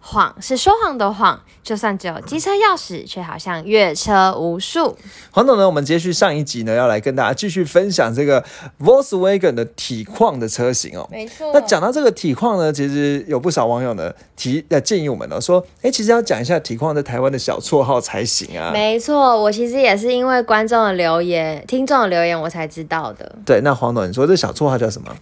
谎是说谎的谎，就算只有机车钥匙，却好像越车无数。黄董呢，我们接续上一集呢，要来跟大家继续分享这个 Volkswagen 的体况的车型哦。没错。那讲到这个体况呢，其实有不少网友呢提呃建议我们呢，说，哎，其实要讲一下体况在台湾的小绰号才行啊。没错，我其实也是因为观众的留言、听众的留言，我才知道的。对，那黄董，你说这小绰号叫什么？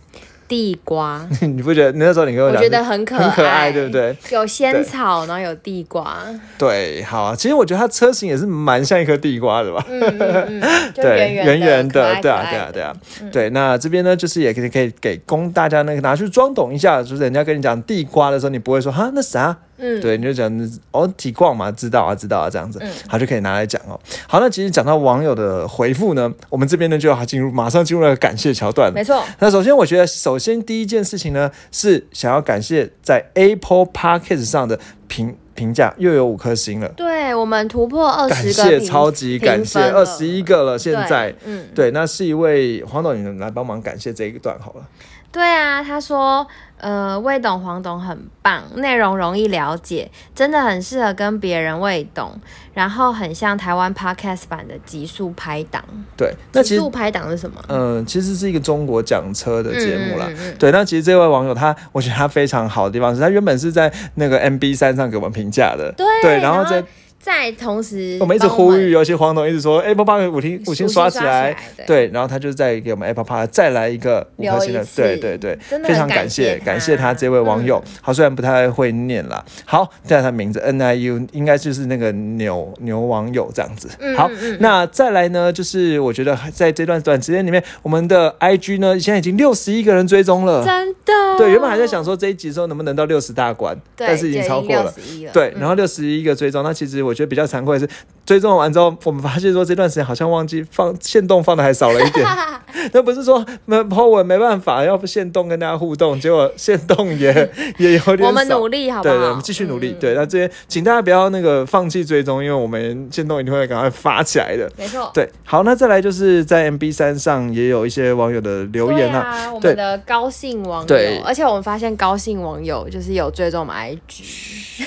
地瓜，你不觉得那时候你跟我讲，我觉得很可很可爱，对不对？有仙草，然后有地瓜，对，好啊，其实我觉得它车型也是蛮像一颗地瓜的吧，嗯嗯嗯，对，圆圆的，对啊，对啊，对啊，对。那这边呢，就是也可以可以给供大家那个拿去装懂一下，就是人家跟你讲地瓜的时候，你不会说哈那啥。嗯，对，你就讲哦，体况嘛，知道啊，知道啊，这样子，好就可以拿来讲哦。好，那其实讲到网友的回复呢，我们这边呢就要进入，马上进入了感谢桥段。没错。那首先，我觉得首先第一件事情呢，是想要感谢在 Apple Podcast 上的评评价又有五颗星了。对我们突破二十个，感谢，超级感谢，二十一个了。现在，嗯，对，那是一位黄董，你来帮忙感谢这一段好了。对啊，他说，呃，魏董、黄董很棒，内容容易了解，真的很适合跟别人魏董，然后很像台湾 podcast 版的极速拍档。对，那极速拍档是什么？嗯，其实是一个中国讲车的节目啦。对，那其实这位网友他，我觉得他非常好的地方是他原本是在那个 MB 三上给我们评价的。对，然后在。在同时，我们一直呼吁，有些黄董一直说 Apple Park 五星五星刷起来，对，然后他就再给我们 Apple Park 再来一个五颗星的，对对对，非常感谢感谢他这位网友。好，虽然不太会念啦，好，再他名字 N I U 应该就是那个牛牛网友这样子。好，那再来呢，就是我觉得在这段短时间里面，我们的 I G 呢现在已经六十一个人追踪了，真的。对，原本还在想说这一集时候能不能到六十大关，但是已经超过了，对，然后六十一个追踪，那其实我觉得比较惭愧的是。追踪完之后，我们发现说这段时间好像忘记放线动放的还少了一点。那不是说没 po 文没办法，要不线动跟大家互动，结果线动也 也有点少。我们努力，好不好？对对，我们继续努力。对，那这边请大家不要那个放弃追踪，因为我们线动一定会赶快发起来的。没错。对，好，那再来就是在 MB 三上也有一些网友的留言啊，我们的高兴网友，而且我们发现高兴网友就是有追踪我们 IG，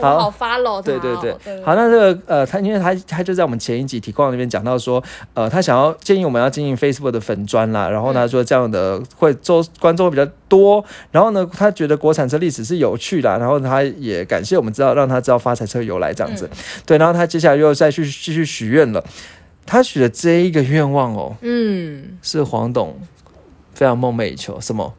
好 follow 对对对，好。那这个呃，他因为他他就在我们前一集提况那边讲到说，呃，他想要建议我们要经营 Facebook 的粉砖啦，然后他说这样的会做观众会比较多，然后呢，他觉得国产车历史是有趣的，然后他也感谢我们知道让他知道发财车由来这样子，对，然后他接下来又再去继续许愿了，他许的这一个愿望哦，嗯，是黄董非常梦寐以求什么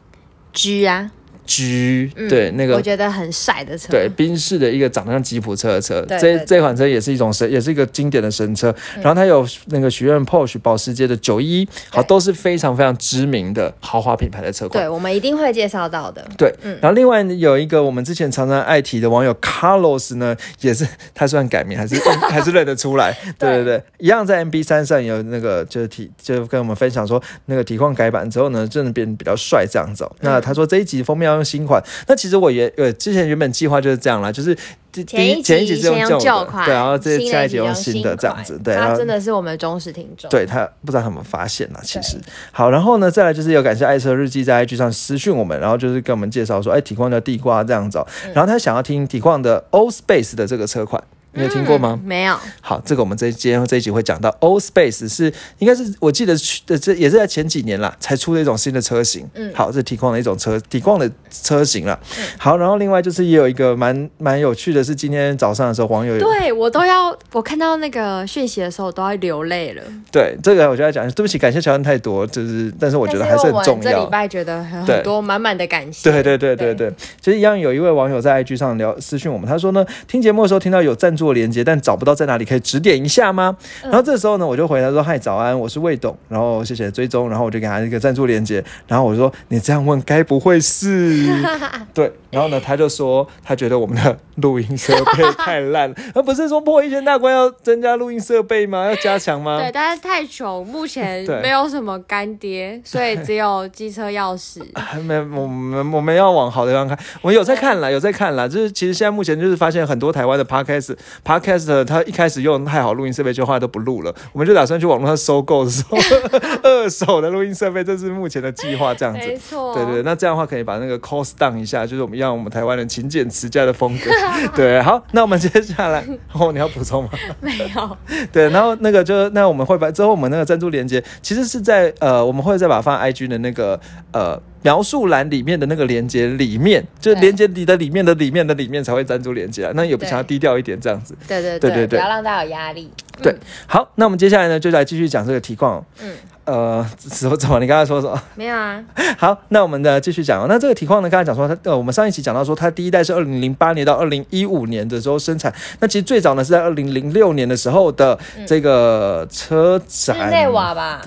？G 啊。G 对那个我觉得很帅的车，对宾士的一个长得像吉普车的车，这这款车也是一种神，也是一个经典的神车。然后它有那个许愿 Porsche 保时捷的九一，好都是非常非常知名的豪华品牌的车款。对，我们一定会介绍到的。对，然后另外有一个我们之前常常爱提的网友 Carlos 呢，也是他算改名还是 还是认得出来？对对对，一样在 MB 三上有那个就是提就跟我们分享说，那个体况改版之后呢，真的变比较帅这样子。那他说这一集封面要。用新款，那其实我也呃之前原本计划就是这样啦，就是第一前一集是用旧款，对，然后这下一集用新的这样子，对，他真的是我们的忠实听众，对他不知道他们发现了，其实好，然后呢再来就是有感谢爱车日记在 IG 上私讯我们，然后就是跟我们介绍说，哎，体况叫地瓜这样子，然后他想要听体况的 Old Space 的这个车款。你有听过吗？没有。好，这个我们这今天这一集会讲到 Old Space 是应该是我记得去的这也是在前几年啦才出的一种新的车型。嗯，好，这提供的一种车体况的车型了。好，然后另外就是也有一个蛮蛮有趣的是，今天早上的时候网友对我都要我看到那个讯息的时候我都要流泪了。对，这个我就要讲，对不起，感谢乔恩太多，就是但是我觉得还是很重要。这礼拜觉得很多满满的感谢。对对对对对，其实一样有一位网友在 IG 上聊私讯我们，他说呢，听节目的时候听到有赞助。做连接，但找不到在哪里，可以指点一下吗？然后这时候呢，我就回答说：“嗨，早安，我是魏董。”然后谢谢追踪，然后我就给他一个赞助连接。然后我说：“你这样问，该不会是？” 对。然后呢，他就说他觉得我们的录音设备太烂，而不是说破一千大关要增加录音设备吗？要加强吗？对，但是太穷，目前 没有什么干爹，所以只有机车钥匙。没，我们我们要往好的地方看。我有在看了，有在看了，就是其实现在目前就是发现很多台湾的 podcast。Podcast 它一开始用太好录音设备，就后来都不录了，我们就打算去网络上收购的时候，二手的录音设备，这是目前的计划，这样子。没错，对对，那这样的话可以把那个 cost down 一下，就是我们让我们台湾人勤俭持家的风格。对，好，那我们接下来，哦，你要补充吗？没有，对，然后那个就那我们会把之后我们那个赞助链接，其实是在呃，我们会再把它放 IG 的那个呃描述栏里面的那个连接里面，就是对链接里的里面的里面的里面才会赞助连接啊。那也不想要低调一点这样子。对对对对对不要让大家有压力。对，好，那我们接下来呢就来继续讲这个题况。嗯，呃，怎么怎么？你刚才说什么？没有啊，好，那我们呢继续讲哦。那这个题况呢，刚才讲说它呃，我们上一期讲到说它第一代是二零零八年到二零一五年的时候生产。那其实最早呢是在二零零六年的时候的这个车展。日内瓦吧？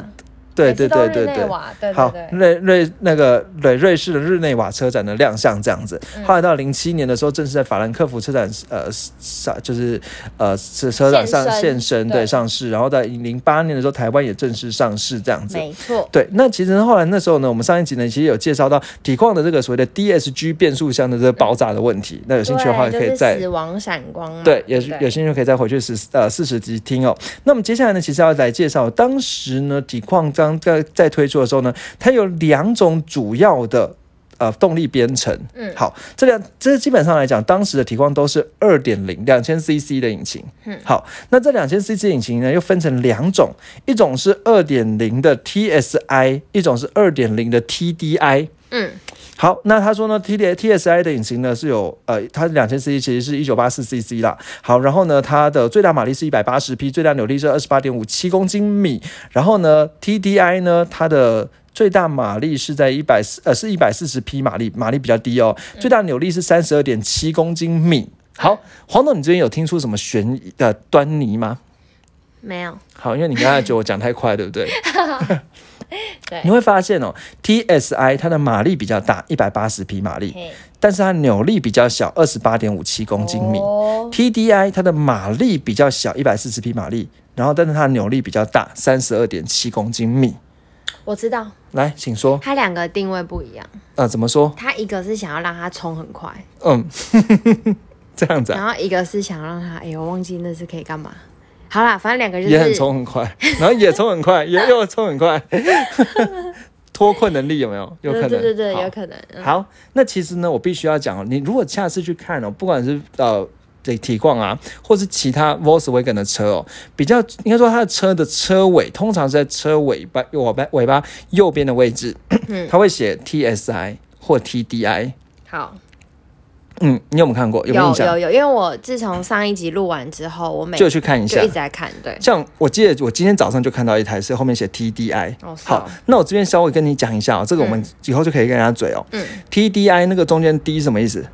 对对对对对。好，，瑞瑞那个瑞瑞士的日内瓦车展的亮相这样子，嗯后来到零七年的时候，正式在法兰克福车展呃上就是呃车车展上现身对对上市，然后在零八年的时候，台湾也正式上市这样子。没错，对，那其实后来那时候呢，我们上一集呢其实有介绍到体况的这个所谓的 DSG 变速箱的这个爆炸的问题，那有兴趣的话对就是可以再死亡闪光嘛，对，也是不有兴趣可以再回去十呃四十集听哦。那么接下来呢，其实要来介绍当时呢，体况刚在在推出的时候呢，它有两种主要的。呃，动力编程，嗯。好，这两这基本上来讲，当时的提况都是二点零两千 CC 的引擎，嗯。好，那这两千 CC 引擎呢，又分成两种，一种是二点零的 TSI，一种是二点零的 TDI，嗯，好，那他说呢，T D T S I 的引擎呢是有呃，它两千 CC 其实是一九八四 CC 啦。好，然后呢，它的最大马力是一百八十匹，最大扭力是二十八点五七公斤米。然后呢，T D I 呢，它的最大马力是在一百四呃是一百四十匹马力，马力比较低哦。最大扭力是三十二点七公斤米。好，黄总，你这边有听出什么悬疑的端倪吗？没有，好，因为你刚才觉得我讲太快，对不对？对你会发现哦，TSI 它的马力比较大，一百八十匹马力，但是它扭力比较小，二十八点五七公斤米。哦 TDI 它的马力比较小，一百四十匹马力，然后但是它的扭力比较大，三十二点七公斤米。我知道，来，请说，它两个定位不一样，呃，怎么说？它一个是想要让它冲很快，嗯，这样子、啊，然后一个是想让它，哎、我忘记那是可以干嘛。好啦，反正两个就是也很冲很快，然后也冲很快，也又冲很快，脱困能力有没有？有可能，对对对有可能。嗯好，那其实呢，我必须要讲哦，你如果下次去看哦，不管是呃这体况啊，或是其他 Volkswagen 的车哦，比较应该说它的车的车尾通常是在车尾巴尾巴尾巴右边的位置，嗯它会写 TSI 或 TDI。好，嗯，你有没有看过？有没有印象？有有有，因为我自从上一集录完之后，我每就去看一下就一直。在看，对，像我记得我今天早上就看到一台是后面写 TDI。哦好，那我这边稍微跟你讲一下哦，这个我们以后就可以跟人家嘴哦。嗯 TDI 那个中间 D 什么意思？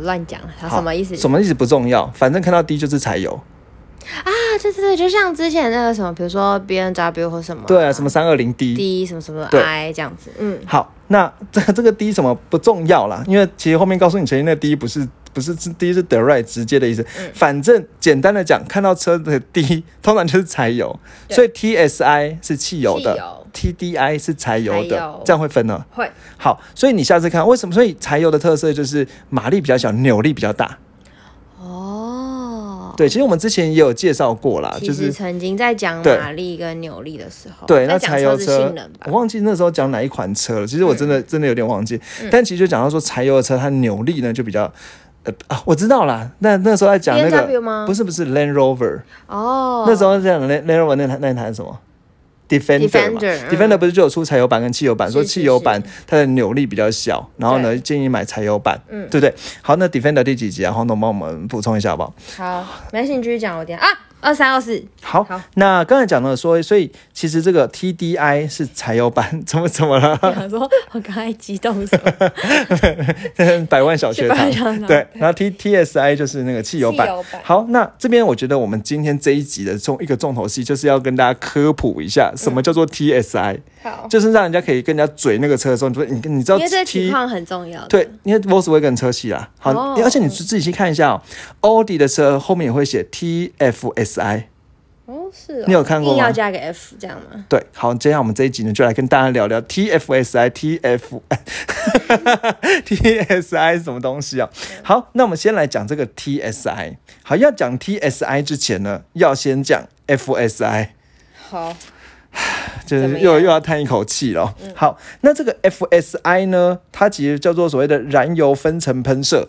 乱讲了，它什么意思？什么意思不重要，反正看到 D 就是柴油。啊？对对对，就像之前那个什么，比如说 B N W 或什么，对啊，什么三二零 D。D 什么什么 I 这样子，嗯，好，那这这个 D 什么不重要啦，因为其实后面告诉你前面那个 D 不是不是是 D 是 direct 直接的意思，嗯反正简单的讲，看到车的 D 通常就是柴油，所以 TSI 是汽油的，TDI 是柴油的，这样会分呢。会好，所以你下次看为什么？所以柴油的特色就是马力比较小，扭力比较大。哦。对，其实我们之前也有介绍过啦，就是曾经在讲马力跟扭力的时候，对，那柴油车我，忘记那时候讲哪一款车了。其实我真的、嗯。真的有点忘记，但其实就讲到说柴油的车，它扭力呢就比较，呃啊，我知道啦。那那时候在讲那个不是不是 Land Rover，、哦，那时候在讲 Land Land Rover 那台那台是什么？Defender 嘛 Defender，不是就有出柴油版跟汽油版，说汽油版它的扭力比较小，然后呢建议买柴油版，嗯对不对？好，那 Defender 第几集啊？黄总帮我们补充一下好不好？好，没关系，你继续讲，我点啊，二三二四，好，好那刚才讲到说，所以其实这个 TDI 是柴油版，怎么怎么了？想说我刚才激动什么？百万小学堂对，然后 T T S I 就是那个汽油版。汽油版好，那这边我觉得我们今天这一集的重一个重头戏，就是要跟大家科普一下什么叫做 T S I，、好，就是让人家可以跟人家嘴那个车的时候，你说你你知道因为这情况很重要的，对，因为 Volkswagen 车系啦，好，哦而且你自己去看一下哦，奥迪的车后面也会写 T F S I，哦，是哦你有看过吗硬要加个 F 这样吗？对，好，接下来我们这一集呢，就来跟大家聊聊 TFSI、TF、TSI 是什么东西啊？好，那我们先来讲这个 TSI。好，要讲 TSI 之前呢，要先讲 FSI。好，就是又又要叹一口气了。好，那这个 FSI 呢，它其实叫做所谓的燃油分层喷射，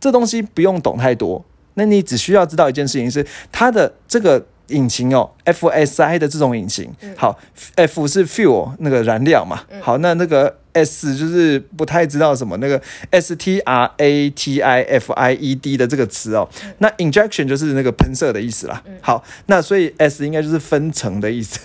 这东西不用懂太多，那你只需要知道一件事情是它的这个。引擎哦，FSI 的这种引擎，嗯。好，F 是 fuel 那个燃料嘛，好，那那个 S 就是不太知道什么那个 S T R A T I F I E D 的这个词哦，嗯。那 injection 就是那个喷射的意思啦。好，那所以 S 应该就是分层的意思，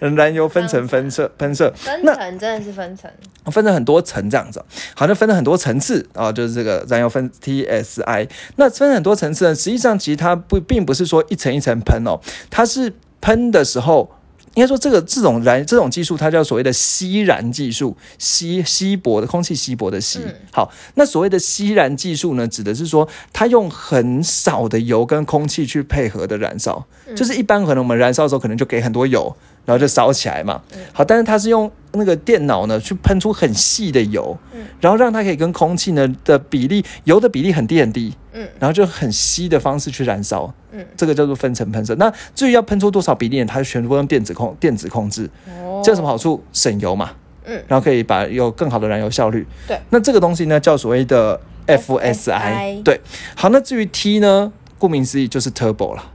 燃油分层分射喷射，分层真的是分层，分成很多层这样子哦，好，那分了很多层次啊、就是这个燃油分 TSI。那分成很多层次呢，实际上其实它不并不是说一层一层喷哦，它是喷的时候。应该说，这个这种燃这种技术，它叫所谓的吸燃技术，吸稀薄的空气稀薄的吸。好，那所谓的吸燃技术呢，指的是说，它用很少的油跟空气去配合的燃烧，就是一般可能我们燃烧的时候，可能就给很多油，然后就烧起来嘛。好，但是它是用那个电脑呢去喷出很细的油，然后让它可以跟空气呢的比例，油的比例很低很低，嗯，然后就很稀的方式去燃烧，嗯，这个叫做分层喷射。那至于要喷出多少比例呢，它全部用电子控电子控制，哦。这有什么好处？省油嘛，嗯，然后可以把有更好的燃油效率。对，那这个东西呢叫所谓的 FSI。FSI 对，好，那至于 T 呢，顾名思义就是 turbo 了。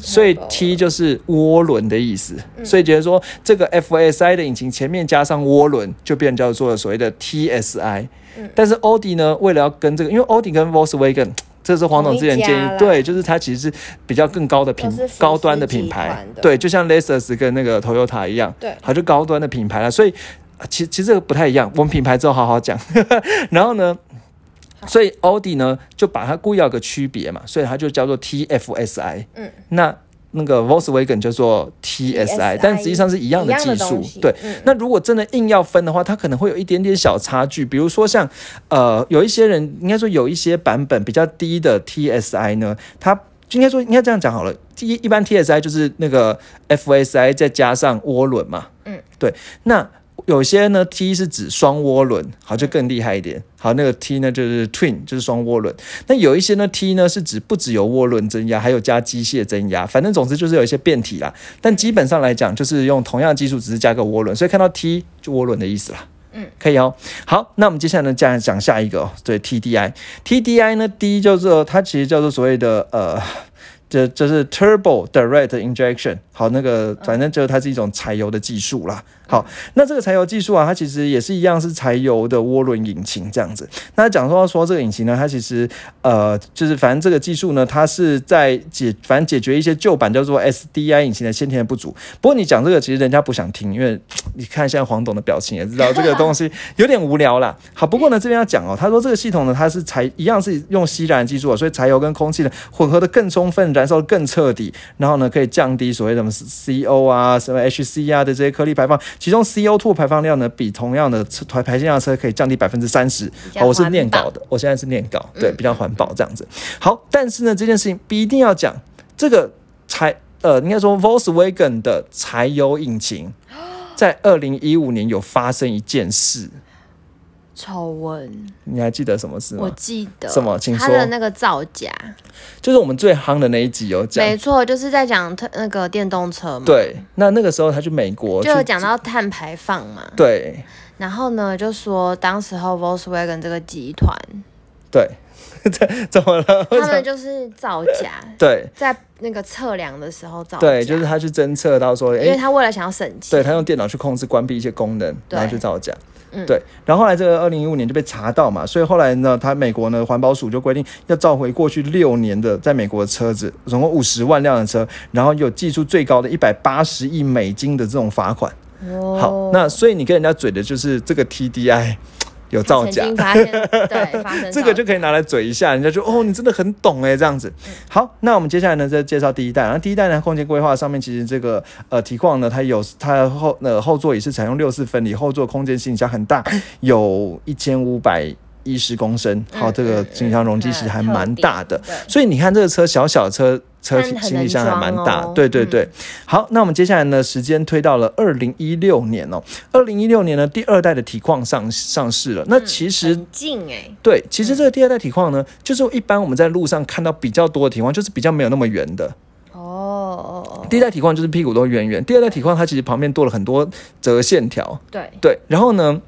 所以 T 就是涡轮的意思，所以觉得说这个 FSI 的引擎前面加上涡轮，就变叫做所谓的 TSI。但是奥迪呢，为了要跟这个，因为奥迪跟 Volkswagen。这是黄总之前建议，对，就是它其实是比较更高的品高端的品牌。对，就像 Lexus 跟那个 Toyota 一样，对。它就高端的品牌了，所以啊其其实这个不太一样，我们品牌之后好好讲。然后呢，所以 Audi 呢就把它故意要有个区别嘛，所以它就叫做 TFSI。嗯，那那个 Volkswagen 叫做 TSI，TSI 但实际上是一样的技术对，嗯那如果真的硬要分的话，它可能会有一点点小差距。比如说像呃，有一些人应该说有一些版本比较低的 TSI 呢，它应该说应该这样讲好了。一一般 TSI 就是那个 FSI 再加上涡轮嘛。嗯，对。那有些呢 T 是指双涡轮，好就更厉害一点。好，那个 T 呢就是 twin，就是双涡轮。那有一些呢 T 呢是指不只有涡轮增压，还有加机械增压，反正总之就是有一些变体啦。但基本上来讲，就是用同样技术，只是加个涡轮，所以看到 T 就涡轮的意思啦。嗯，可以哦。好，那我们接下来呢，再讲下一个哦，对 TDI。TDI 呢，D 叫做它其实叫做所谓的呃。这这是 turbo direct injection，好，那个反正就是它是一种柴油的技术啦。好，那这个柴油技术啊，它其实也是一样是柴油的涡轮引擎这样子。那讲说说这个引擎呢，它其实呃，就是反正这个技术呢，它是在解反正解决一些旧版叫做 SDI 引擎的先天的不足。不过你讲这个，其实人家不想听，因为你看现在黄董的表情也知道这个东西 有点无聊啦。好，不过呢这边要讲哦，他说这个系统呢，它是柴一样是用吸燃技术哦，所以柴油跟空气呢混合的更充分，燃烧的更彻底，然后呢可以降低所谓什么 CO 啊、什么 HC 啊的这些颗粒排放，其中 CO2 排放量呢比同样的车排排气量的车可以降低百分之三十。好，我是念稿的，我现在是念稿，对，比较环保这样子。好，但是呢这件事情不一定要讲这个柴呃，应该说 Volkswagen 的柴油引擎。在二零一五年有发生一件事，丑闻，你还记得什么事吗？我吗？记得。什么？请他说的那个造假，就是我们最夯的那一集有讲，没错，就是在讲特那个电动车嘛，，对，那那个时候他去美国就有讲到碳排放嘛，对。然后呢就说当时候 Volkswagen 这个集团，对，这 怎么了？他？们就是造假，对。在那个测量的时候造假，对，就是他去侦测到说，哎，因为他为了想要省钱，对他用电脑去控制关闭一些功能，然后去造假。嗯对，然后后来这个二零一五年就被查到嘛，所以后来呢，他美国呢环保署就规定要召回过去六年的在美国的车子，总共五十万辆的车，然后有寄出最高的一百八十亿美金的这种罚款。哦好，那所以你跟人家嘴的就是这个 TDI 有造假 对发生这个就可以拿来嘴一下，人家就哦，你真的很懂哎，这样子。好，那我们接下来呢，再介绍第一代。然后第一代呢，空间规划上面其实这个呃体况呢，它有它后呃后座椅是采用六四分离，后座空间行李箱很大，有一千五百一十公升，好，嗯这个嗯行李箱容积其实还蛮大的所以你看这个车小小车。车行李箱还蛮大，哦对对对。好，那我们接下来呢，时间推到了二零一六年哦。二零一六年呢，第二代的体况上上市了。那其实、很近哎、对，其实这个第二代体况呢，就是一般我们在路上看到比较多的体况，就是比较没有那么圆的。哦，第一代体况就是屁股都圆圆，第二代体况它其实旁边多了很多折线条。对，对，然后呢，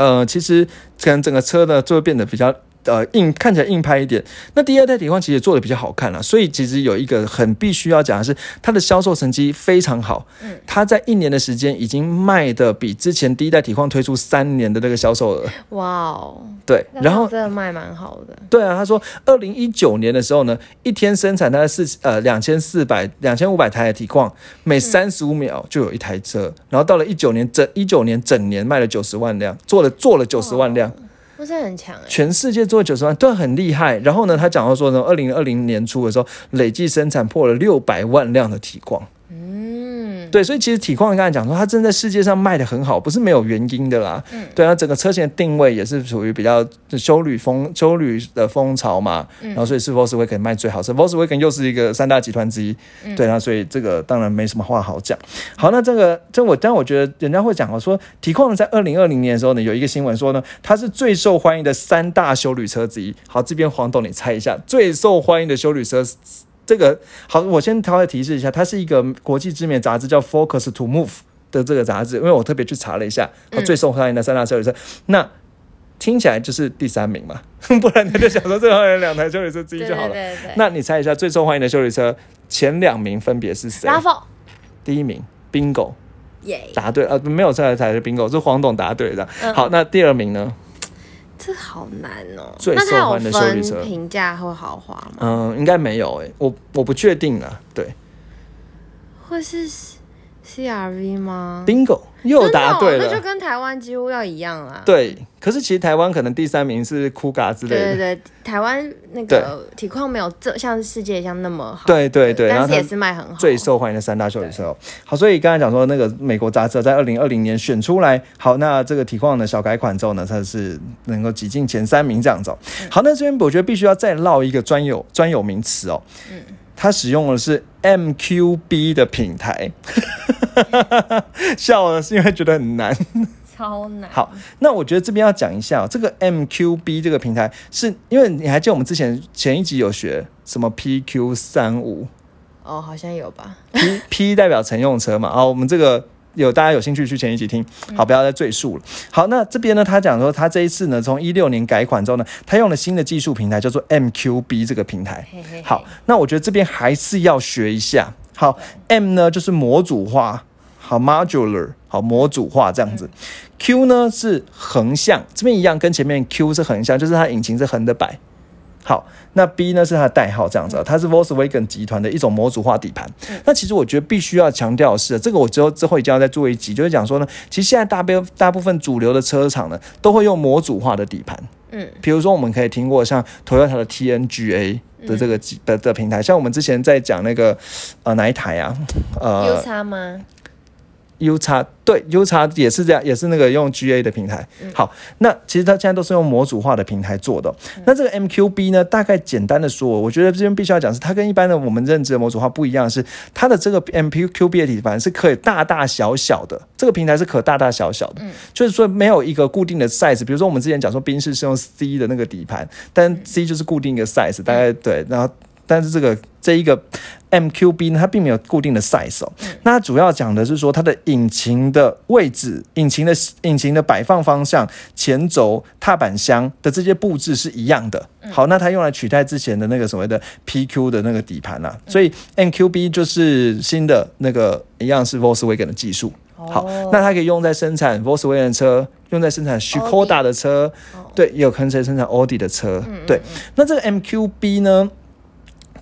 呃，其实可能整个车呢就会变得比较。呃，硬看起来硬派一点。那第二代铁矿其实做的比较好看了，所以其实有一个很必须要讲的是，它的销售成绩非常好。嗯，它在一年的时间已经卖的比之前第一代铁矿推出三年的那个销售额。哇哦，对，然后真的卖蛮好的，对啊，他说，二零一九年的时候呢，一天生产大概四呃两千四百两千五百台的铁矿，每三十五秒就有一台车。然后到了一九年整一九年整年卖了九十万辆，做了做了九十万辆，不是很强哎、全世界做九十万，都很厉害。然后呢，他讲到说呢，二零二零年初的时候，累计生产破了六百万辆的体光。嗯，对，所以其实体况刚才讲说，它真的在世界上卖的很好，不是没有原因的啦。嗯对啊，整个车型的定位也是属于比较修旅风修旅的风潮嘛，嗯然后所以是 Volkswagen 卖最好是 Volkswagen 又是一个三大集团之一，嗯对啊，所以这个当然没什么话好讲。好，那这个这我但我觉得人家会讲哦，说体况呢在二零二零年的时候呢，有一个新闻说呢，它是最受欢迎的三大修旅车之一。好，这边黄董你猜一下，最受欢迎的修旅车。这个好，我先稍微提示一下，它是一个国际知名的杂志叫《Focus to Move》的这个杂志，因为我特别去查了一下，它嗯最受欢迎的三大修理车，那听起来就是第三名嘛，不然他就想说最后有两台修理车之一就好了。对对对，那你猜一下最受欢迎的修理车前两名分别是谁？拉风第一名 Bingo 耶，答对了，呃，没有这台才是 Bingo，是黄董答对的。嗯好，那第二名呢？这好难哦。最那它有受欢迎的修理车分评价或豪华吗？嗯，应该没有诶、我我不确定啊。对会是 CRV 吗？，Bingo 又答对了。那就跟台湾几乎要一样啦。对，可是其实台湾可能第三名是酷嘎之类的。对对对，台湾那个体况没有这像世界一样那么好。对对对但是也是卖很好。最受欢迎的三大修理车哦。好，所以刚才讲说那个美国杂志在二零二零年选出来，好，那这个体况的小改款之后呢，它是能够挤进前三名这样子、哦。好，那这边我觉得必须要再唠一个专有专有名词哦。嗯。它使用的是 MQB 的平台，笑了是因为觉得很难。超难。好，那我觉得这边要讲一下、哦，这个 MQB 这个平台，是因为你还记得我们之前前一集有学什么 PQ 三五哦，好像有吧。P P 代表乘用车嘛，啊，我们这个有大家有兴趣去前一集听，好，不要再赘述了。好，那这边呢，他讲说他这一次呢，从一六年改款之后呢，他用了新的技术平台，叫做 MQB 这个平台。好，那我觉得这边还是要学一下。好，M 呢就是模组化，好 modular，好模组化这样子。Q 呢是横向，这边一样，跟前面 Q 是横向，就是它引擎是横的摆。好，那 B 呢是它的代号，这样子啊，它是 Volkswagen 集团的一种模组化底盘。那其实我觉得必须要强调的是，这个我之后之后一定要再做一集，就是讲说呢，其实现在大部大部分主流的车厂呢，都会用模组化的底盘。嗯，比如说我们可以听过像 Toyota 的 TNGA 的这个机的的平台，像我们之前在讲那个呃哪一台啊？U 呃叉吗？U 叉对 U 叉也是这样，也是那个用 GA 的平台。好，那其实它现在都是用模组化的平台做的哦、那这个 MQB 呢，大概简单的说，我觉得这边必须要讲是它跟一般的我们认知的模组化不一样的是，它的这个 MQB 的底盘是可以大大小小的，这个平台是可大大小小的，就是说没有一个固定的 size。比如说我们之前讲说宾士是用 C 的那个底盘，但 C 就是固定一个 size，大概对，然后。但是这个这一个 MQB 呢，它并没有固定的 size 哦。那它主要讲的是说它的引擎的位置、引擎的引擎的摆放方向、前轴、踏板箱的这些布置是一样的。好，那它用来取代之前的那个所谓的 PQ 的那个底盘啦、所以 MQB 就是新的那个一样是 Volkswagen 的技术。好，那它可以用在生产 Volkswagen 的车，用在生产 Skoda 的车，对，也有可能在生产 Audi 的车。对，那这个 MQB 呢？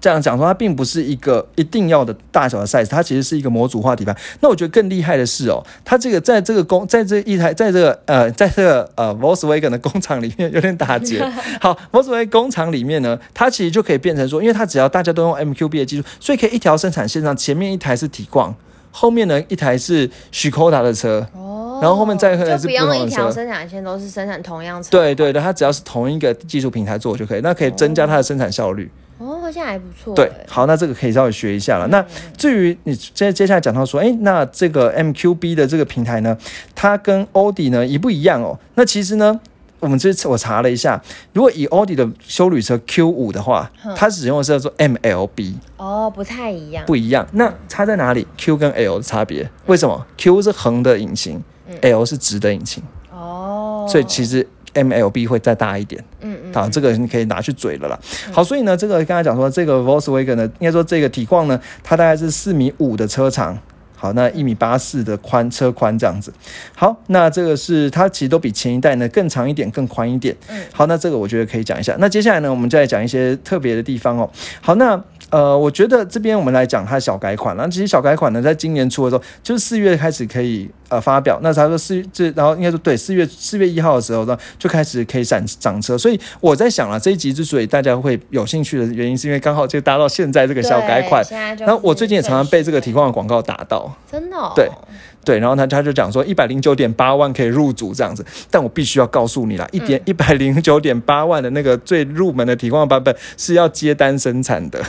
这样讲说，它并不是一个一定要的大小的 size，它其实是一个模组化底盘。那我觉得更厉害的是哦，它这个在这个工，在这一台，在这个呃，在这个呃 Volkswagen 的工厂里面有点打结。好，Volkswagen 工厂里面呢，它其实就可以变成说，因为它只要大家都用 MQB 的技术，所以可以一条生产线上，前面一台是体况，后面呢一台是 Skoda 的车。哦然后后面再可能是不用一。条生产线都是生产同样车。对对对，它只要是同一个技术平台做就可以，那可以增加它的生产效率。哦，好像还不错。对，好，那这个可以稍微学一下了。嗯那至于你接接下来讲到说，哎，那这个 MQB 的这个平台呢，它跟欧迪呢一不一样哦？那其实呢，我们这次我查了一下，如果以欧迪的修旅车 Q 五的话，它使用的是叫做 MLB，哦，不太一样。不一样。那差在哪里？Q 跟 L 的差别？为什么？Q 是横的引擎，L 是直的引擎，哦，所以其实 MLB 会再大一点。嗯嗯，好，这个你可以拿去嘴了啦。好，所以呢，这个刚才讲说，这个 Volkswagen 呢，应该说这个体况呢，它大概是四米五的车长。好，那一米八四的宽车宽这样子。好，那这个是它其实都比前一代呢更长一点，更宽一点。嗯，好，那这个我觉得可以讲一下。那接下来呢，我们再来讲一些特别的地方哦。好，那呃，我觉得这边我们来讲它小改款，然后其实小改款呢，在今年初的时候，就是四月开始可以呃发表。那他说四月这，然后应该说对，四月四月一号的时候呢，就开始可以涨涨车。所以我在想了，这一集之所以大家会有兴趣的原因，是因为刚好就搭到现在这个小改款。对现在就是然后我最近也常常被这个体况的广告打到，真的、哦、对对，然后他他就讲说一百零九点八万可以入主这样子，但我必须要告诉你啦，一点一百零九点八万的那个最入门的体况版本是要接单生产的，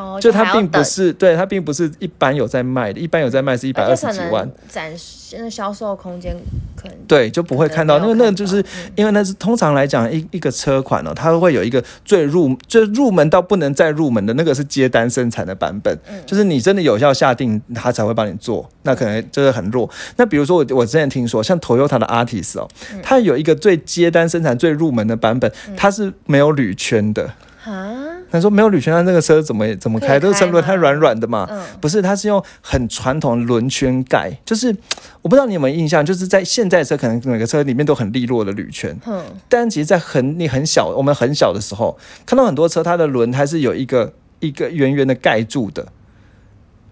哦，就它并不是对它并不是一般有在卖的，一般有在卖是一百二十几万，展示那销售空间可能对，就不会看到，因为那个就是因为那是通常来讲一一个车款哦，它会有一个最入最入门到不能再入门的那个是接单生产的版本，就是你真的有效下定，它才会帮你做，那可能就是很弱。那比如说我我之前听说，像 Toyota 的 Artis 哦，它有一个最接单生产最入门的版本，它是没有铝圈的。啊，他说没有铝圈，那那个车怎么怎么开？这个车轮胎软软的嘛，嗯。不是，它是用很传统的轮圈盖，就是我不知道你有没有印象，就是在现在的车可能每个车里面都很利落的铝圈，嗯，但其实，在很你很小，我们很小的时候，看到很多车它的轮胎是有一个一个圆圆的盖住的，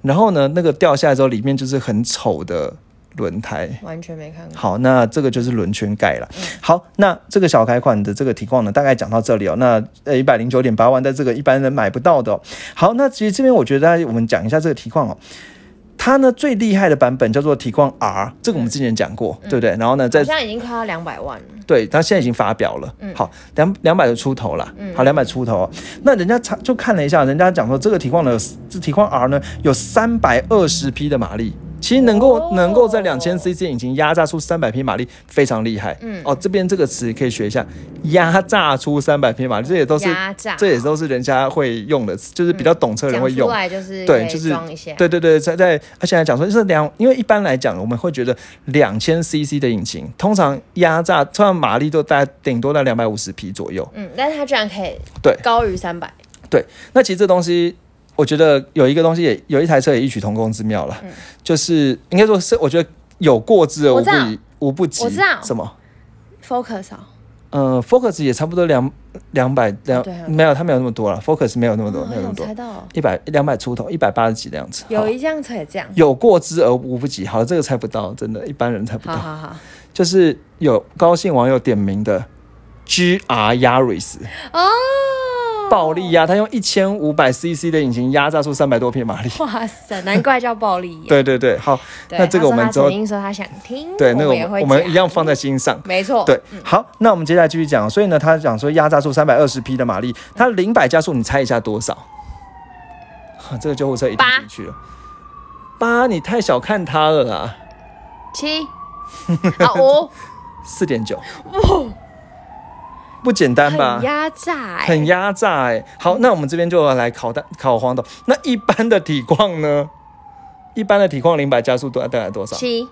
然后呢，那个掉下来之后，里面就是很丑的轮胎。完全没看过。好，那这个就是轮圈盖了。好，那这个小改款的这个体况呢，大概讲到这里哦。那呃一百零九点八万，在这个一般人买不到的、哦。好，那其实这边我觉得我们讲一下这个体况哦。它呢最厉害的版本叫做体况 R，这个我们之前讲过，对不对？然后呢，在现在已经快要两百万了，对，它现在已经发表了，嗯好两两百的出头了，好两百出头哦。那人家查就看了一下，人家讲说这个体况呢，这体况 R 呢有三百二十匹的马力。其实能够、哦能够在两千 CC 引擎压榨出三百匹马力，非常厉害。嗯哦，这边这个词可以学一下，压榨出三百匹马力，这也都是这也都是人家会用的词，就是比较懂车的人会用。来就是对就是对对对，在在而且来讲说，就是两，因为一般来讲，我们会觉得两千 CC 的引擎，通常压榨通常马力都大概顶多在两百五十匹左右。嗯，但是它居然可以对高于三百，对，那其实这东西，我觉得有一个东西也有一台车也异曲同工之妙了，就是应该说是我觉得有过之而无无不及。我知道。什么？Focus 哦，呃，Focus 也差不多两两百两啊，没有，它没有那么多了，Focus 没有那么多，哦没有那么多。猜，到。一百两百出头，一百八十几的样子。有一辆车也这样，有过之而无不及，好，这个猜不到，真的，一般人猜不到。好好好，就是有高兴网友点名的 GR Yaris 哦，暴力压，它用一千五百 CC 的引擎压榨出三百多匹马力。哇塞，难怪叫暴力眼。对对对，好，那这个我们之后他说他曾经说他想听，对那个我们一样放在心上。没错，对，好，那我们接下来继续讲。所以呢，他讲说压榨出三百二十匹的马力，它零百加速，你猜一下多少？哈这个救护车一定八进去了。八，你太小看它了啦，七啊五，四点九，不简单吧很？压榨欸，很压榨哎、好，那我们这边就要来考大考黄董。那一般的体况呢？一般的体况零百加速多大概多少？七，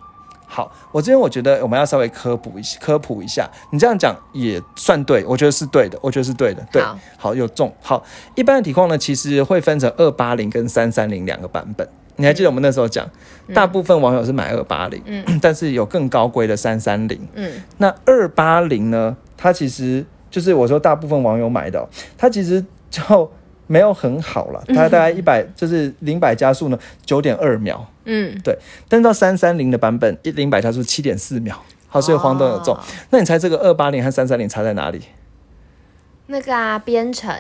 好，我这边我觉得我们要稍微科普一下，科普一下。你这样讲也算对，我觉得是对的，我觉得是对的。对，好有中。好，一般的体况呢，其实会分成二八零跟三三零两个版本。你还记得我们那时候讲，大部分网友是买二八零，嗯但是有更高规的三三零。嗯，那二八零呢，它其实就是我说大部分网友买的哦、它其实就没有很好了，它大概一百就是零百加速呢九点二秒，嗯，对但是到三三零的版本一零百加速七点四秒。好，所以黄豆有中。哦那你猜这个二八零和三三零差在哪里？那个啊，编程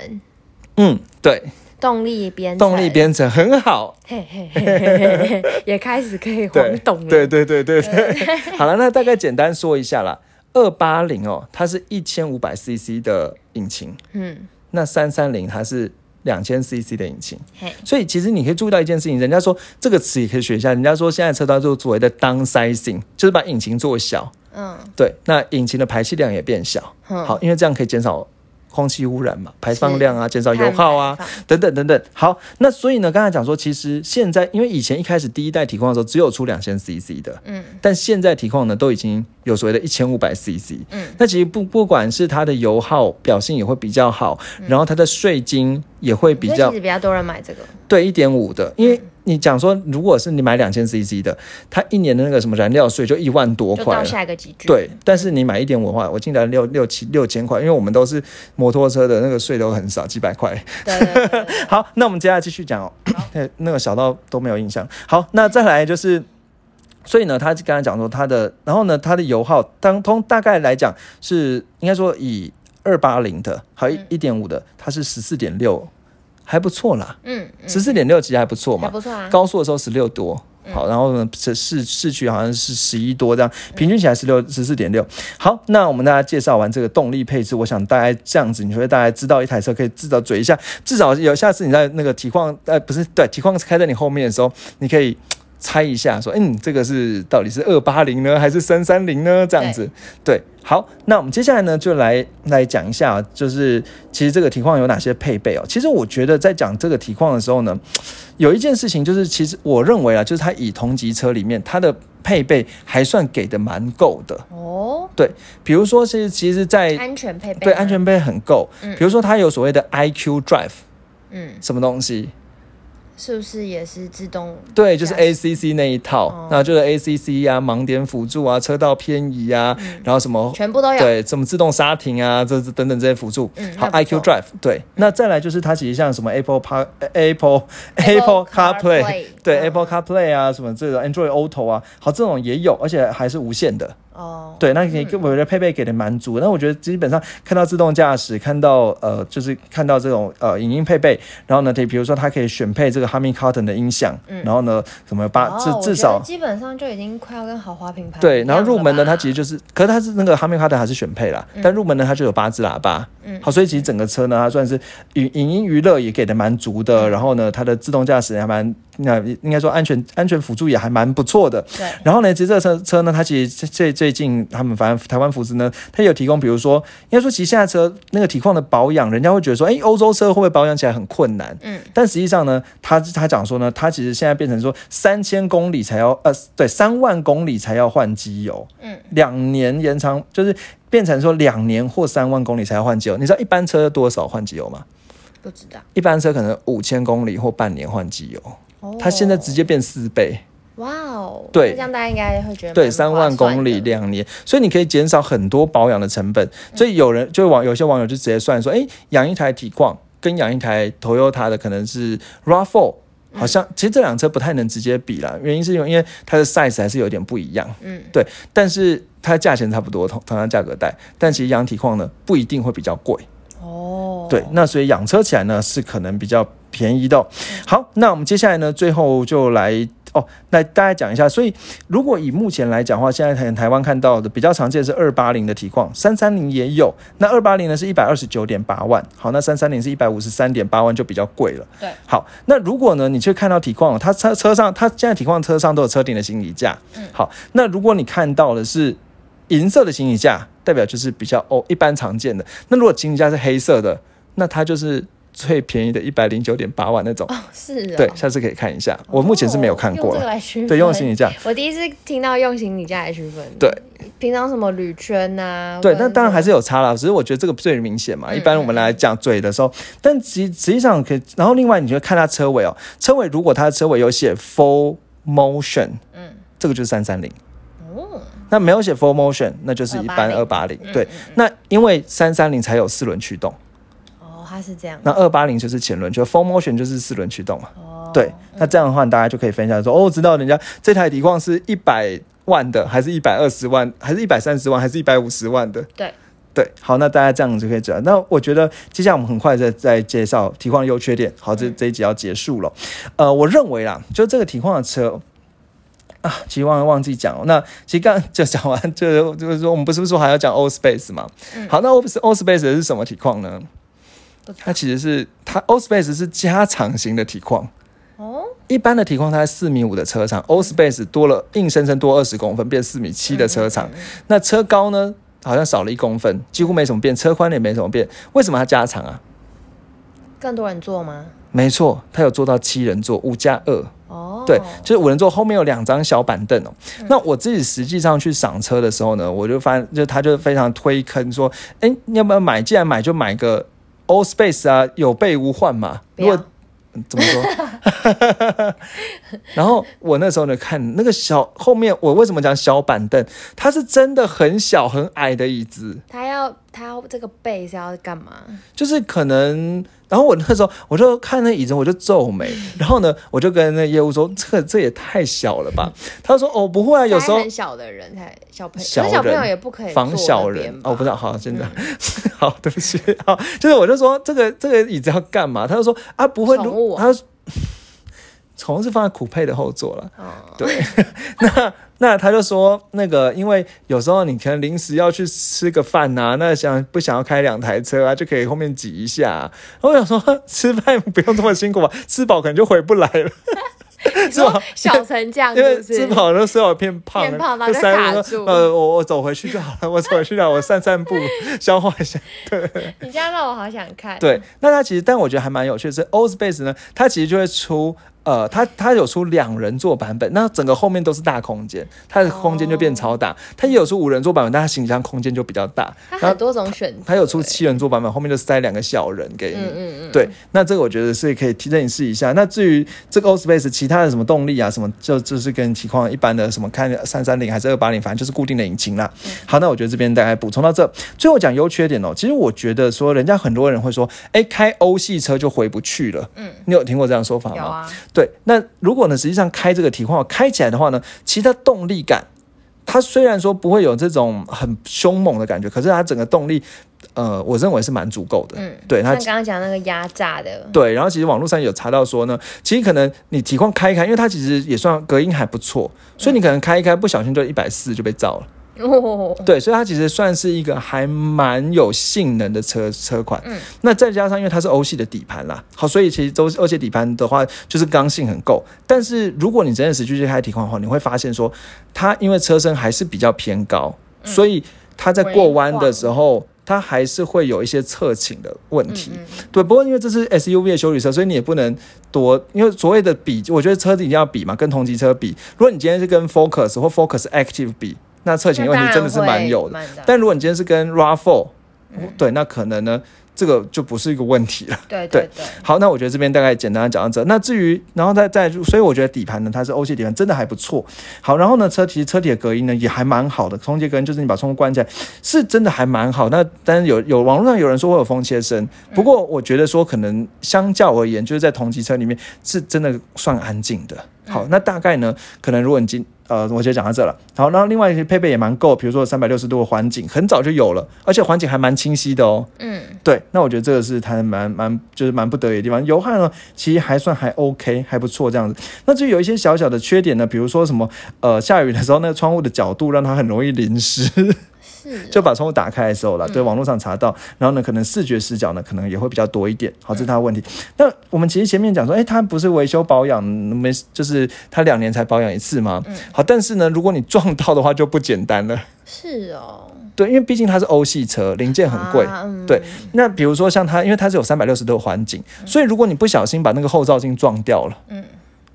嗯，对，动力编动力编程很好，嘿嘿嘿嘿嘿嘿，也开始可以对晃动了。对对对对对。好了，那大概简单说一下啦。二八零哦，它是一千五百 CC 的引擎，嗯，那三三零它是两千 CC 的引擎。嘿，所以其实你可以注意到一件事情，人家说这个词也可以学一下。人家说现在车道做所谓的 downsizing，就是把引擎做小，嗯，对，那引擎的排气量也变小。嗯好，因为这样可以减少空气污染嘛，排放量啊，减少油耗啊等等等等。好，那所以呢，刚才讲说，其实现在因为以前一开始第一代体矿的时候只有出两千 CC 的，嗯，但现在体矿呢都已经有所谓的一千五百 CC，嗯，那其实不不管是它的油耗表现也会比较好，然后它的税金也会比较比较多人买这个。对，一点五的，因为你讲说，如果是你买两千 CC 的，它一年的那个什么燃料税就一万多块了。下一个。对，但是你买一点五的话，我进来六六七六千块，因为我们都是摩托车的那个税都很少，几百块。对对对对对 好，那我们接下来继续讲哦，那那个小到都没有印象。好，那再来就是，所以呢，他刚才讲说他的，然后呢，它的油耗当通大概来讲是应该说以二八零的，还有一点五的，它是十四点六，还不错啦，嗯，嗯十四点六其实还不错嘛。不错啊。高速的时候十六多，好，然后呢市市市区好像是十一多这样，平均起来十六十四点六。好，那我们大家介绍完这个动力配置，我想大概这样子，你会大概知道一台车可以至少嘴一下，至少有下次你在那个体况呃不是对体况开在你后面的时候，你可以。猜一下，说，嗯，这个是到底是二八零呢，还是三三零呢？这样子，对，好，那我们接下来呢，就来来讲一下，就是其实这个体况有哪些配备哦。其实我觉得在讲这个体况的时候呢，有一件事情就是，其实我认为啊，就是它以同级车里面它的配备还算给的蛮够的。哦，对，比如说是其实在，安全配备。对安全。配备很够，比如说它有所谓的 IQ Drive 嗯，什么东西，是不是也是自动？对，就是 ACC 那一套，哦那就是 ACC 啊，盲点辅助啊，车道偏移啊，然后什么全部都有。对，什么自动刹停啊，这这等等这些辅助。好不错 Drive 对，那再来就是它其实像什么 Apple Par Apple Apple CarPlay CarPlay，对嗯 Apple CarPlay 啊，什么这种 Android Auto 啊，好这种也有，而且还是无线的。哦，对，那可以，我觉得配备给的蛮足。那我觉得基本上看到自动驾驶，看到呃，就是看到这种呃影音配备，然后呢，对，比如说它可以选配这个 Harman Kardon 的音响，然后呢，什么八至至少基本上就已经快要跟豪华品牌对，然后入门呢它其实就是，可是它是那个哈密卡特还是选配啦，但入门呢它就有八支喇叭，嗯。好，所以其实整个车呢，它算是影影音娱乐也给的蛮足的，然后呢，它的自动驾驶也还蛮，那应该说安全安全辅助也还蛮不错的。对，然后呢，其实这个车车呢，它其实最最近他们反正台湾福斯呢，它有提供，比如说，应该说其实现在车那个体况的保养，人家会觉得说，哎，欧洲车会不会保养起来很困难？嗯，但实际上呢，他他讲说呢，他其实现在变成说三千公里才要呃，对，三万公里才要换机油，嗯，两年延长就是变成说两年或三万公里才要换机油。你知道一般车多少换机油吗？不知道。一般车可能五千公里或半年换机油，哦。它现在直接变四倍。哇哦，对。那这样大家应该会觉得对，三万公里的两年，所以你可以减少很多保养的成本。所以有人就网有些网友就直接算说，哎，养一台体况跟养一台 Toyota 的可能是 RAV4，好像其实这辆车不太能直接比啦，原因是因为因为它的 size 还是有点不一样，嗯，对，但是它价钱差不多，同同样价格带，但其实养体况呢不一定会比较贵。哦，对，那所以养车起来呢是可能比较便宜的哦、好，那我们接下来呢，最后就来哦，那大家讲一下。所以如果以目前来讲的话，现在台台湾看到的比较常见是二八零的体况，三三零也有。那二八零呢是一百二十九点八万，好，那三三零是一百五十三点八万，就比较贵了。对，好，那如果呢，你去看到体况，它车车上，它现在体况车上都有车顶的行李架。嗯好，那如果你看到的是银色的行李架，代表就是比较哦一般常见的。那如果行李架是黑色的，那它就是最便宜的一百零九点八万那种。哦，是啊，对，下次可以看一下，我目前是没有看过哦用这个。来区分。对，用行李架。我第一次听到用行李架来区分。对，平常什么铝圈呐、对，那当然还是有差啦，只是我觉得这个最明显嘛。嗯一般我们来讲嘴的时候，但实实际上可以。然后另外你就看它车尾哦，车尾如果它的车尾有写 full motion，嗯，这个就是三三零。哦，那没有写 full motion，那就是一般二八零。对，那因为三三零才有四轮驱动，哦，它是这样。那二八零就是前轮，就 full motion 就是四轮驱动嘛。哦，对，那这样的话，大家就可以分享说，哦，知道人家这台底况是一百万的，还是一百二十万，还是一百三十万，还是一百五十万的？对，对，好，那大家这样就可以知道。那我觉得接下来我们很快再再介绍体况的优缺点。好，这这一集要结束了。呃，我认为啦，就这个体况的车。啊，其实忘了忘记讲了。那其实刚就讲完，就就是说，我们不是说还要讲 O Space 吗？好，那 O O Space 是什么体况呢？它其实是它 O Space 是加长型的体况。哦，一般的体况它在四米五的车长，O Space 多了，硬生生多二十公分，变四米七的车长。那车高呢，好像少了一公分，几乎没什么变，车宽也没什么变。为什么它加长啊？更多人坐吗？没错，它有做到七人座，五加二。哦，对，就是五人座后面有两张小板凳哦。那我自己实际上去赏车的时候呢，我就发现，就他就非常推坑说，哎，你要不要买？既然买就买个 All Space 啊，有备无患嘛。如果怎么说？然后我那时候呢，看那个小后面，我为什么讲小板凳？它是真的很小很矮的椅子。它要它要这个背是要干嘛？就是可能。然后我那时候我就看那椅子，我就皱眉。然后呢，我就跟那业务说：“这这也太小了吧？” 他说：“哦，不会啊，有时候很小的人才小朋友，小朋友也不可以防小人哦。”不知道，好，真的 好，对不起，好，就是我就说这个这个椅子要干嘛？他就说：“啊，不会，他说宠物是放在苦配的后座了。”哦，对，那。那他就说，那个因为有时候你可能临时要去吃个饭呐，那想不想要开两台车啊，就可以后面挤一下。我想说，吃饭不用这么辛苦吧？吃饱可能就回不来了。是吧？小成这样，因为吃饱了时候偏胖，偏胖就卡住。呃，我我走回去就好了，我走回去了，我散散步，消化一下。对，你这样让我好想看。对，那它其实，但我觉得还蛮有趣的是，Old Space 呢，它其实就会出。呃，它它有出两人座版本，那整个后面都是大空间，它的空间就变超大。它也有出五人座版本，但它行李箱空间就比较大。它很多种选择。它有出七人座版本，后面就塞两个小人给你。嗯嗯嗯。对，那这个我觉得是可以提振你试一下。那至于这个 O Space 其他的什么动力啊，什么就就是跟情况一般的什么看三三零还是二八零，反正就是固定的引擎啦。好，那我觉得这边大概补充到这。最后讲优缺点哦，其实我觉得说人家很多人会说，哎，开欧系车就回不去了。嗯，你有听过这样说法吗？有啊。对，那如果呢，实际上开这个体况开起来的话呢，其实它动力感，它虽然说不会有这种很凶猛的感觉，可是它整个动力，呃，我认为是蛮足够的。嗯，对，它刚刚讲那个压榨的，对，然后其实网络上有查到说呢，其实可能你体况开一开，因为它其实也算隔音还不错，所以你可能开一开，不小心就一百四就被造了。哦，对，所以它其实算是一个还蛮有性能的车车款。嗯，那再加上因为它是欧系的底盘啦，好，所以其实都欧系底盘的话，就是刚性很够。但是如果你真的是去开体况的话，你会发现说，它因为车身还是比较偏高，所以它在过弯的时候，它还是会有一些侧倾的问题。对，不过因为这是 SUV 的修理车，所以你也不能多，因为所谓的比，我觉得车子一定要比嘛，跟同级车比。如果你今天是跟 Focus 或 Focus Active 比。那侧倾问题真的是蛮有的，但如果你今天是跟 RAV4，对，那可能呢，这个就不是一个问题了。对对对。好，那我觉得这边大概简单的讲到这。那至于，然后再再，所以我觉得底盘呢，它是欧系底盘，真的还不错。好，然后呢，车其实车体的隔音呢也还蛮好的，空气隔音就是你把窗户关起来，是真的还蛮好。那但是有有网络上有人说会有风切声，不过我觉得说可能相较而言，就是在同级车里面是真的算安静的。好，那大概呢，可能如果你今呃，我就讲到这了。好，然后另外一些配备也蛮够，比如说三百六十度的环境，很早就有了，而且环境还蛮清晰的哦。嗯，对，那我觉得这个是它蛮蛮就是蛮不得已的地方。油耗呢，其实还算还 OK，还不错这样子。那至于有一些小小的缺点呢，比如说什么呃，下雨的时候那个窗户的角度让它很容易淋湿。就把窗户打开的时候了，对，网络上查到，然后呢，可能视觉视角呢，可能也会比较多一点，好，这是他的问题。那我们其实前面讲说，哎，他不是维修保养没，就是他两年才保养一次吗？嗯，好，但是呢，如果你撞到的话就不简单了。是哦，对，因为毕竟它是欧系车，零件很贵。对，那比如说像它，因为它是有三百六十度的环境，所以如果你不小心把那个后照镜撞掉了，嗯，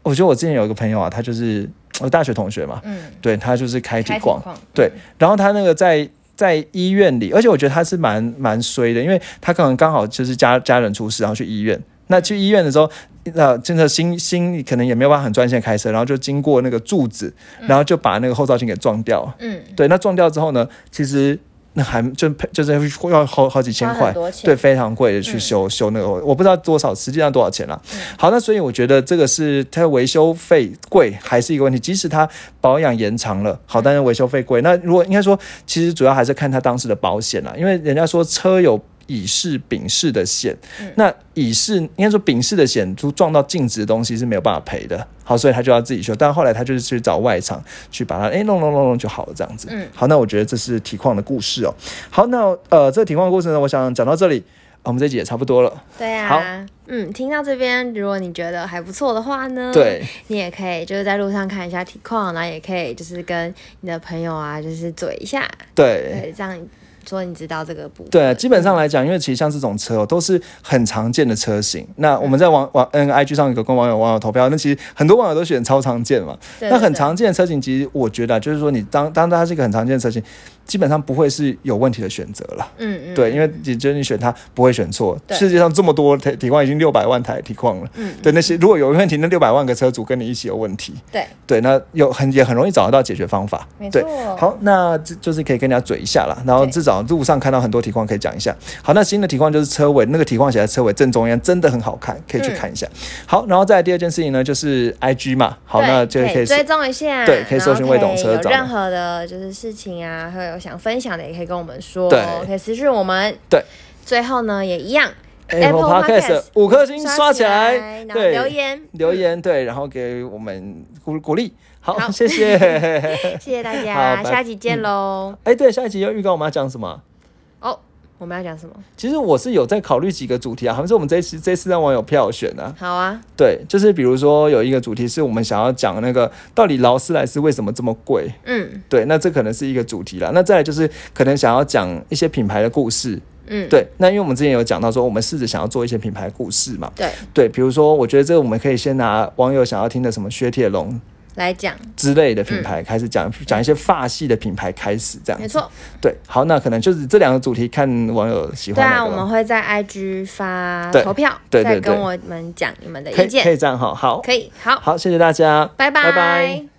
我觉得我之前有一个朋友啊，他就是我大学同学嘛，嗯，对他就是开体矿，对，然后他那个在。在医院里，而且我觉得他是蛮蛮衰的，因为他可能刚好就是家家人出事，然后去医院。那去医院的时候，那真的心心可能也没有办法很专心开车，然后就经过那个柱子，然后就把那个后照镜给撞掉。嗯，对。那撞掉之后呢，其实那还就就是要好好几千块对，非常贵的去修、修那个，我不知道多少，实际上多少钱了。好，那所以我觉得这个是它的维修费贵还是一个问题，即使它保养延长了，好，但是维修费贵。那如果应该说，其实主要还是看它当时的保险了，因为人家说车有。乙式、丙式的险，那乙式应该说丙式的险，就撞到静止的东西是没有办法赔的。好，所以他就要自己修。但后来他就是去找外厂去把它哎弄弄弄弄就好了，这样子。嗯好，那我觉得这是体况的故事哦。好，那呃，这个体况的故事呢，我想讲到这里，我们这集也差不多了。对啊，好嗯，听到这边，如果你觉得还不错的话呢，对，你也可以就是在路上看一下体况，然后也可以就是跟你的朋友啊，就是嘴一下，对。对，这样说你知道这个部分。对，基本上来讲，因为其实像这种车哦，都是很常见的车型。那我们在网网嗯 IG 上有跟网友网友投票，那其实很多网友都选超常见嘛。对那很，常见的车型，其实我觉得啊就是说，你当当它是一个很常见的车型，基本上不会是有问题的选择了。嗯嗯，对，因为你觉得你选它不会选错。世界上这么多体体况已经六百万台体况了，嗯对那些如果有问题，那六百万个车主跟你一起有问题，对，对，那有很也很容易找得到解决方法。对。好，那这就是可以跟人家嘴一下啦，然后至少路上看到很多体况可以讲一下。好，那新的体况就是车尾那个体况写在车尾正中央，真的很好看，可以去看一下。好，然后再来第二件事情呢，就是 IG 嘛，好，那就可以追踪一下，对可以搜寻然后未懂车找可以有任何的就是事情啊，会有想分享的，也可以跟我们说，对可以私讯我们。对，最后呢也一样 Apple Podcast 五颗星刷起来，然后对，留言留言对，然后给我们鼓鼓励。好，好谢谢。谢谢大家，拜下集见喽。哎，对，下一集要预告我们要讲什么？哦，我们要讲什么？其实我是有在考虑几个主题啊，好像是我们这次这次让网友票选啊。好啊，对，就是比如说有一个主题是我们想要讲那个到底劳斯莱斯为什么这么贵？嗯对，那这可能是一个主题啦。那再来就是可能想要讲一些品牌的故事。嗯，对，那因为我们之前有讲到说，我们试着想要做一些品牌故事嘛。对，对，比如说，我觉得这个我们可以先拿网友想要听的什么雪铁龙来讲，之类的品牌开始讲，讲一些发系的品牌开始这样。没错。对，好，那可能就是这两个主题，看网友喜欢对啊。我们会在 IG 发投票，对对对再跟我们讲你们的意见可。以这样哈，好，可以，好，好，谢谢大家，拜拜拜拜